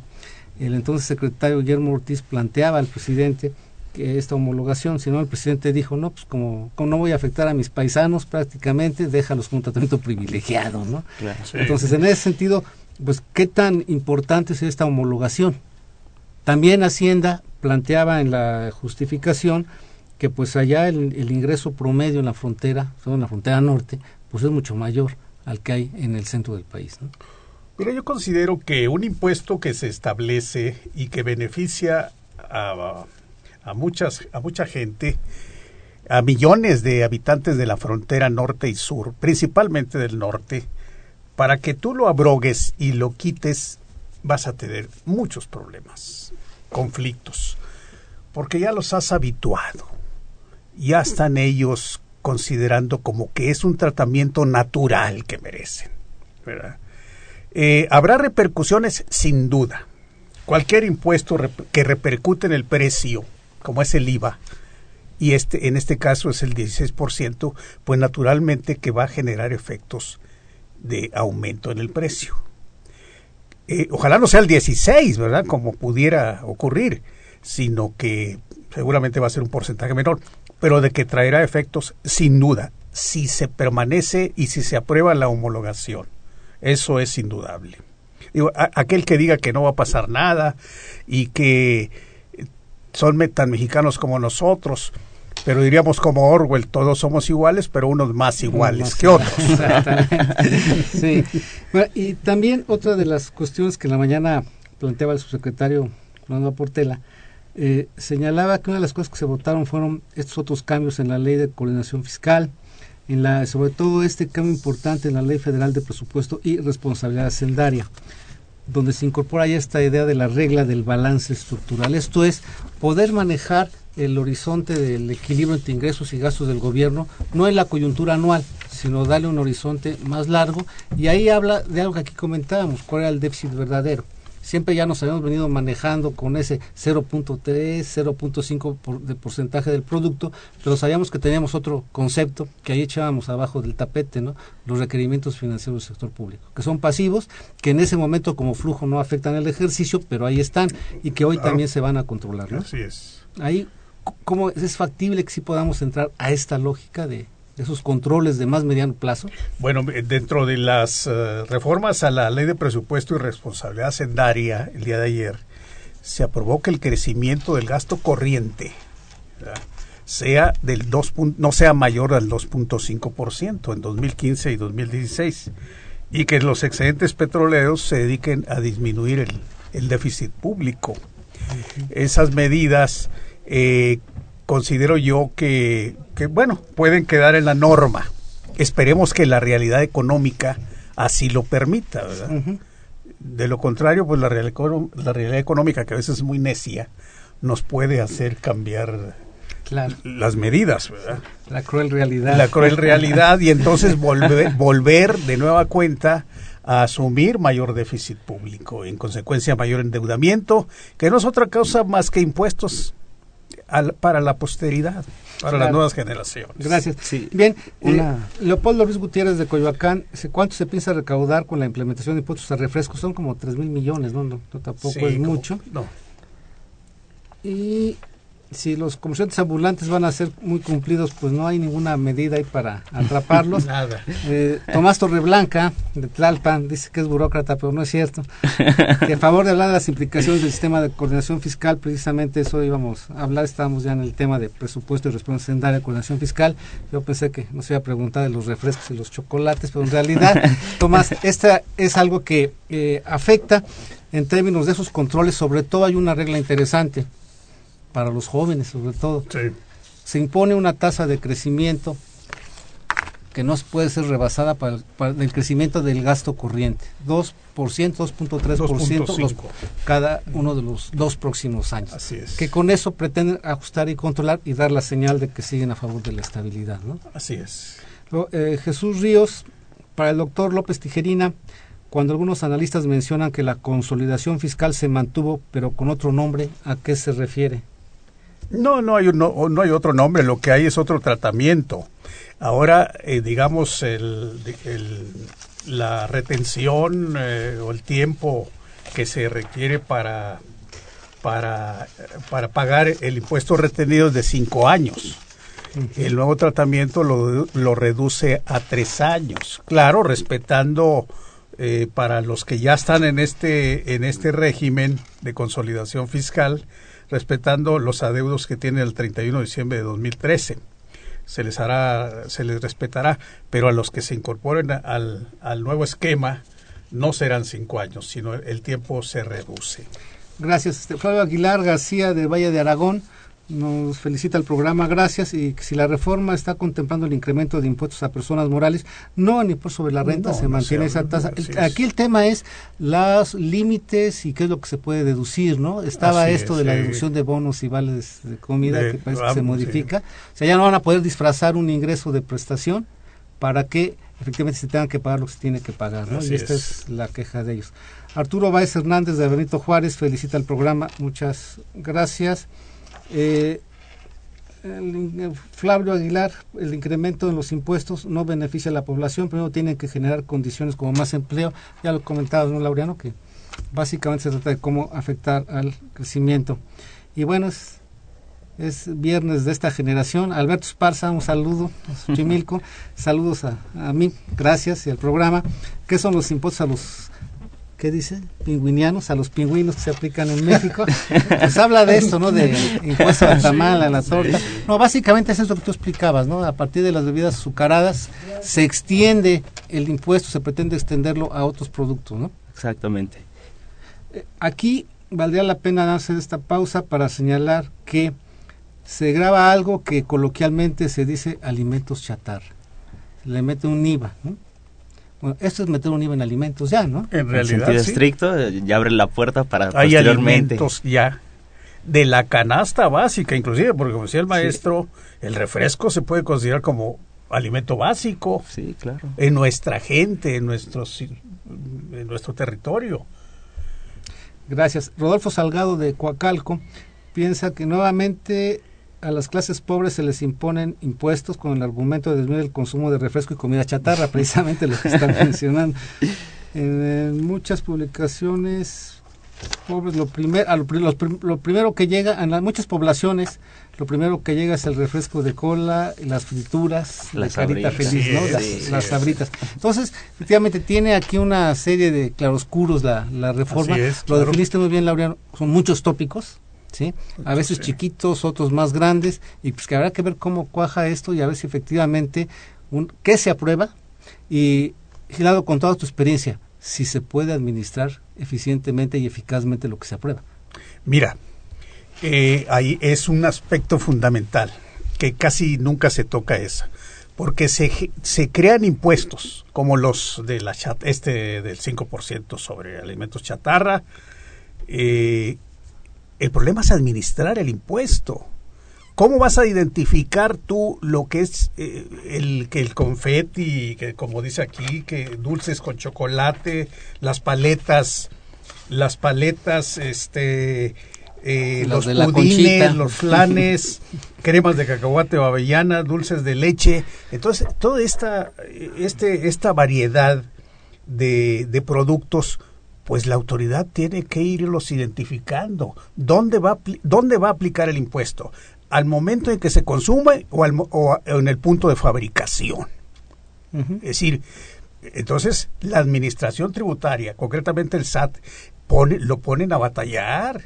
el entonces secretario Guillermo Ortiz planteaba al presidente que esta homologación, sino el presidente dijo, no, pues como, como no voy a afectar a mis paisanos prácticamente, déjalos con un tratamiento privilegiado, ¿no? Claro. Sí. Entonces, en ese sentido, pues, ¿qué tan importante es esta homologación? También Hacienda planteaba en la justificación que pues allá el, el ingreso promedio en la frontera, sobre en la frontera norte, pues es mucho mayor al que hay en el centro del país. ¿no? Mira, yo considero que un impuesto que se establece y que beneficia a, a muchas a mucha gente, a millones de habitantes de la frontera norte y sur, principalmente del norte, para que tú lo abrogues y lo quites, vas a tener muchos problemas, conflictos, porque ya los has habituado. Ya están ellos considerando como que es un tratamiento natural que merecen. Eh, habrá repercusiones sin duda. Cualquier impuesto que repercute en el precio, como es el IVA, y este, en este caso es el 16%, pues naturalmente que va a generar efectos de aumento en el precio. Eh, ojalá no sea el 16, ¿verdad? Como pudiera ocurrir, sino que seguramente va a ser un porcentaje menor, pero de que traerá efectos sin duda, si se permanece y si se aprueba la homologación. Eso es indudable. Digo, a- aquel que diga que no va a pasar nada y que son tan mexicanos como nosotros, pero diríamos como Orwell, todos somos iguales, pero unos más iguales Más que otros. Exactamente. [laughs] Sí. Bueno, y también otra de las cuestiones que en la mañana planteaba el subsecretario Fernando Portela, eh, señalaba que una de las cosas que se votaron fueron estos otros cambios en la ley de coordinación fiscal, en la, sobre todo este cambio importante en la ley federal de presupuesto y responsabilidad hacendaria, donde se incorpora ya esta idea de la regla del balance estructural. Esto es poder manejar el horizonte del equilibrio entre ingresos y gastos del gobierno, no en la coyuntura anual, sino darle un horizonte más largo. Y ahí habla de algo que aquí comentábamos, cuál era el déficit verdadero. Siempre ya nos habíamos venido manejando con ese 0.3, 0.5 por- de porcentaje del producto, pero sabíamos que teníamos otro concepto que ahí echábamos abajo del tapete, ¿no? Los requerimientos financieros del sector público, que son pasivos, que en ese momento como flujo no afectan el ejercicio, pero ahí están y que hoy Claro. también se van a controlar, ¿no? Así es. Ahí, ¿cómo es factible que sí podamos entrar a esta lógica de esos controles de más mediano plazo? Bueno, eh, dentro de las eh, reformas a la ley de presupuesto y responsabilidad hacendaria el día de ayer, se aprobó que el crecimiento del gasto corriente ¿verdad? sea del 2, pun- no sea mayor al 2.5% en 2015 y 2016 y que los excedentes petroleros se dediquen a disminuir el, el déficit público. Esas medidas eh, considero yo que, que, bueno, pueden quedar en la norma. Esperemos que la realidad económica así lo permita, ¿verdad? De lo contrario, pues la, real- la realidad económica, que a veces es muy necia, nos puede hacer cambiar Claro, las medidas, ¿verdad? la cruel realidad. La cruel realidad y entonces volver, [laughs] volver de nueva cuenta a asumir mayor déficit público, en consecuencia mayor endeudamiento, que no es otra causa más que impuestos al- para la posteridad, para las nuevas generaciones. Gracias. Sí. Bien, eh, Una- Leopoldo Luis Gutiérrez de Coyoacán, ¿se- ¿cuánto se piensa recaudar con la implementación de impuestos a refrescos? Son como 3 mil millones, ¿no? no, no tampoco Sí, es como- mucho. No, Y si los comerciantes ambulantes van a ser muy cumplidos, pues no hay ninguna medida ahí para atraparlos. [laughs] nada. Eh, Tomás Torreblanca, de Tlalpan, dice que es burócrata, pero no es cierto. Que a favor de hablar de las implicaciones del sistema de coordinación fiscal, precisamente eso íbamos a hablar, estábamos ya en el tema de presupuesto y responsabilidad de coordinación fiscal. Yo pensé que nos iba a preguntar de los refrescos y los chocolates, pero en realidad, [laughs] Tomás, esta es algo que eh, afecta en términos de esos controles, sobre todo hay una regla interesante para los jóvenes, sobre todo Sí. se impone una tasa de crecimiento que no puede ser rebasada para el, para el crecimiento del gasto corriente. 2%, 2.3% los- 2.5. cada uno de los dos próximos años. Así es. Que con eso pretenden ajustar y controlar y dar la señal de que siguen a favor de la estabilidad. ¿no? Así es. Luego, eh, Jesús Ríos, para el doctor López Tijerina, cuando algunos analistas mencionan que la consolidación fiscal se mantuvo, pero con otro nombre, ¿a qué se refiere? No, no hay, un- no, no hay otro nombre, lo que hay es otro tratamiento. Ahora, eh, digamos, el, el- la retención eh, o el tiempo que se requiere para, para, para pagar el impuesto retenido de cinco años. El nuevo tratamiento lo, lo reduce a tres años. Claro, respetando eh, para los que ya están en este, en este régimen de consolidación fiscal, respetando los adeudos que tiene el 31 de diciembre de 2013 se les hará, se les respetará, pero a los que se incorporen al, al nuevo esquema no serán cinco años, sino el tiempo se reduce. Gracias. Este, Flavio Aguilar García de Valle de Aragón nos felicita el programa, gracias. Y si la reforma está contemplando el incremento de impuestos a personas morales, no en impuesto sobre la renta, No, se no mantiene esa tasa. El- aquí el tema es los límites y qué es lo que se puede deducir, ¿no? Estaba Así esto es, de la deducción de bonos y vales de comida De- que parece que se sí. modifica. O sea, ya no van a poder disfrazar un ingreso de prestación para que efectivamente se tengan que pagar lo que se tiene que pagar, ¿no? Así y esta es. es la queja de ellos. Arturo Báez Hernández de Benito Juárez felicita el programa, muchas gracias. Eh, el Flavio Aguilar, el incremento en los impuestos no beneficia a la población, primero tienen que generar condiciones como más empleo, ya lo comentabas, ¿no, Laureano? Que básicamente se trata de cómo afectar al crecimiento. Y bueno, es, es viernes de esta generación. Alberto Esparza, un saludo a Xochimilco, [laughs] saludos a, a mí, gracias y al programa. ¿Qué son los impuestos a los ¿qué dice? Pingüinianos, a los pingüinos que se aplican en México. Pues habla de esto, ¿no? De impuesto al tamal, a la torta. No, básicamente es eso que tú explicabas, ¿no? A partir de las bebidas azucaradas se extiende el impuesto, se pretende extenderlo a otros productos, ¿no? Exactamente. Eh, Aquí valdría la pena darse esta pausa para señalar que se graba algo que coloquialmente se dice alimentos chatarra. Se le mete un IVA, ¿no? Bueno, esto es meter un IVA en alimentos ya, ¿no? En sentido sí. estricto, eh, ya abre la puerta para hay posteriormente. alimentos ya de la canasta básica, inclusive, porque como decía el maestro, el refresco se puede considerar como alimento básico Sí, claro. en nuestra gente, en, nuestros, en nuestro territorio. Gracias. Rodolfo Salgado de Coacalco piensa que nuevamente a las clases pobres se les imponen impuestos con el argumento de disminuir el consumo de refresco y comida chatarra, [laughs] precisamente lo que están [laughs] mencionando. En, en muchas publicaciones pobres, lo, primer, a lo, prim- lo primero que llega, en las muchas poblaciones, lo primero que llega es el refresco de cola, las frituras, la Las carita sabritas. feliz, ¿no? Sí, las, sí, las sí. sabritas. Entonces, efectivamente, tiene aquí una serie de claroscuros la, la reforma. Así es, Lo claro. definiste muy bien, Laureano. Son muchos tópicos, ¿sí? A veces Sí. chiquitos, otros más grandes, y pues que habrá que ver cómo cuaja esto y a ver si efectivamente, un, qué se aprueba y, Gilado, con toda tu experiencia, si se puede administrar eficientemente y eficazmente lo que se aprueba. Mira, eh, ahí es un aspecto fundamental que casi nunca se toca esa, porque se, se crean impuestos como los de la chat, este del 5% sobre alimentos chatarra. eh, el problema es administrar el impuesto. ¿Cómo vas a identificar tú lo que es eh, el que el confeti, que como dice aquí, que dulces con chocolate, las paletas, las paletas, este, eh, Los pudines, los flanes, [laughs] cremas de cacahuate o avellana, dulces de leche. Entonces, toda esta, este, esta variedad de, de productos, pues la autoridad tiene que irlos identificando. ¿Dónde va, ¿Dónde va a aplicar el impuesto? ¿Al momento en que se consume o, al o en el punto de fabricación? Es decir, entonces la administración tributaria, concretamente el SAT, pone, lo ponen a batallar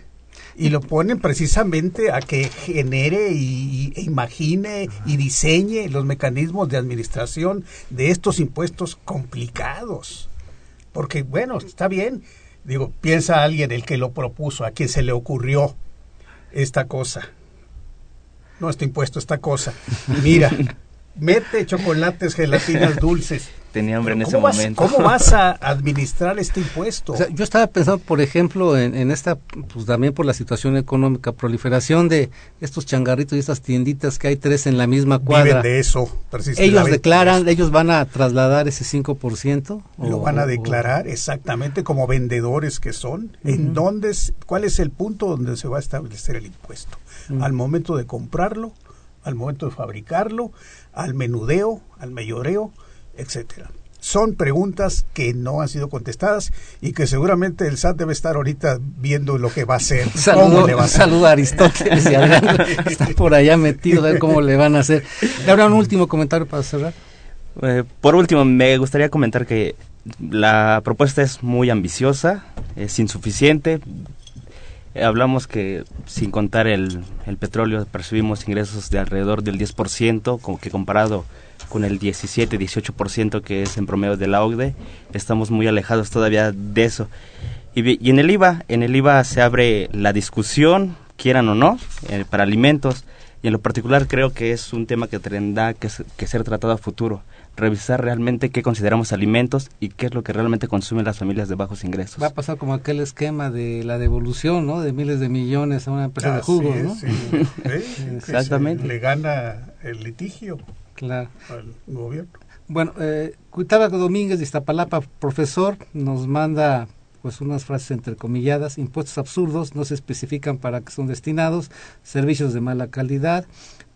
y lo ponen precisamente a que genere y, e imagine y diseñe los mecanismos de administración de estos impuestos complicados. Porque, bueno, está bien, digo, piensa alguien el que lo propuso, a quien se le ocurrió esta cosa. No, este impuesto, esta cosa. Mira, mete chocolates, gelatinas dulces. Tenía hambre en ese ¿cómo vas- momento. ¿Cómo vas a [laughs] administrar este impuesto? O sea, yo estaba pensando, por ejemplo, en, en esta, pues también por la situación económica, proliferación de estos changarritos y estas tienditas que hay tres en la misma cuadra. Viven de eso, precisamente. ellos declaran, ellos van a trasladar ese 5%. Lo o- van a o- declarar exactamente como vendedores que son. ¿En dónde, es- cuál es el punto donde se va a establecer el impuesto? Al momento de comprarlo, al momento de fabricarlo, al menudeo, al mayoreo, etcétera. son preguntas que no han sido contestadas y que seguramente el SAT debe estar ahorita viendo lo que va a hacer. Saludo, saludo a Aristóteles y Adrián, está por allá metido a ver cómo le van a hacer. ¿Habrá un último comentario para cerrar? Eh, por último, me gustaría comentar que la propuesta es muy ambiciosa, es insuficiente. Eh, hablamos que sin contar el, el petróleo percibimos ingresos de alrededor del 10%, como que comparado con el 17-18% que es en promedio de la OCDE, estamos muy alejados todavía de eso. Y, y, en el IVA, en el IVA se abre la discusión, quieran o no, eh, para alimentos, y en lo particular creo que es un tema que tendrá que, que ser tratado a futuro revisar realmente qué consideramos alimentos y qué es lo que realmente consumen las familias de bajos ingresos. Va a pasar como aquel esquema de la devolución, ¿no? De miles de millones a una empresa de jugos, ¿no? [laughs] Sí. Exactamente. Le gana el litigio claro. al gobierno. Bueno, eh, Cuitaba Domínguez de Iztapalapa, profesor, nos manda pues unas frases entrecomilladas, impuestos absurdos, no se especifican para qué son destinados, servicios de mala calidad,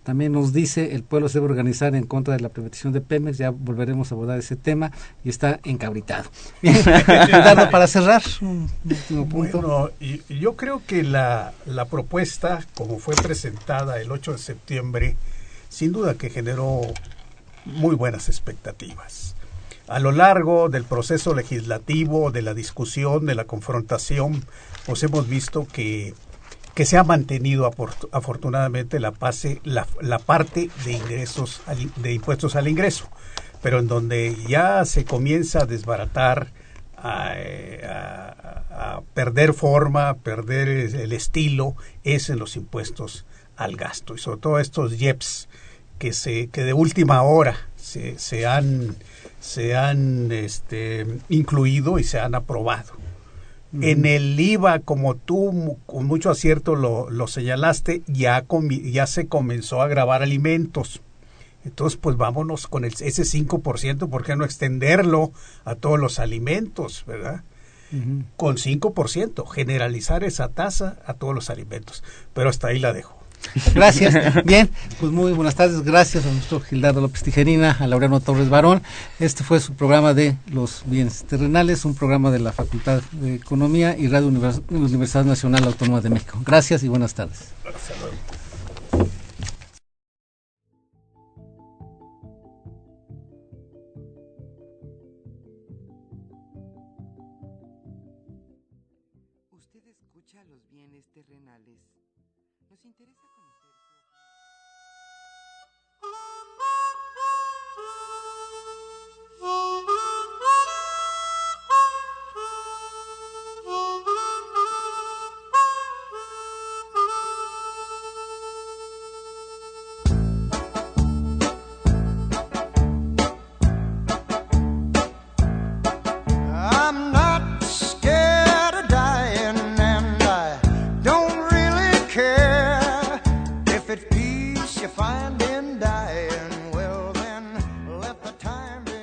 también nos dice el pueblo se debe organizar en contra de la privatización de Pemex, ya volveremos a abordar ese tema y está encabritado. [laughs] para cerrar, un último punto. Bueno, y, yo creo que la, la propuesta, como fue presentada el 8 de septiembre, sin duda que generó muy buenas expectativas. A lo largo del proceso legislativo, de la discusión, de la confrontación, pues hemos visto que que se ha mantenido afortunadamente la, pase, la, parte de ingresos de impuestos al ingreso, pero en donde ya se comienza a desbaratar, a, a, perder forma, a perder el estilo, es en los impuestos al gasto y sobre todo estos IEPS que se que de última hora se, se han se han este, incluido y se han aprobado en el IVA, como tú con mucho acierto lo, lo señalaste, ya, ya se comenzó a grabar alimentos. Entonces, pues vámonos con el, ese 5%, ¿por qué no extenderlo a todos los alimentos, verdad? Con 5%, generalizar esa tasa a todos los alimentos. Pero hasta ahí la dejo. [laughs] Gracias. Bien, pues muy buenas tardes. Gracias a nuestro Gildardo López Tijerina, a Laureano Torres Barón. Este fue su programa de los bienes terrenales, un programa de la Facultad de Economía y Radio Universidad Nacional Autónoma de México. Gracias y buenas tardes.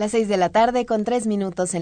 Las seis de la tarde con tres minutos en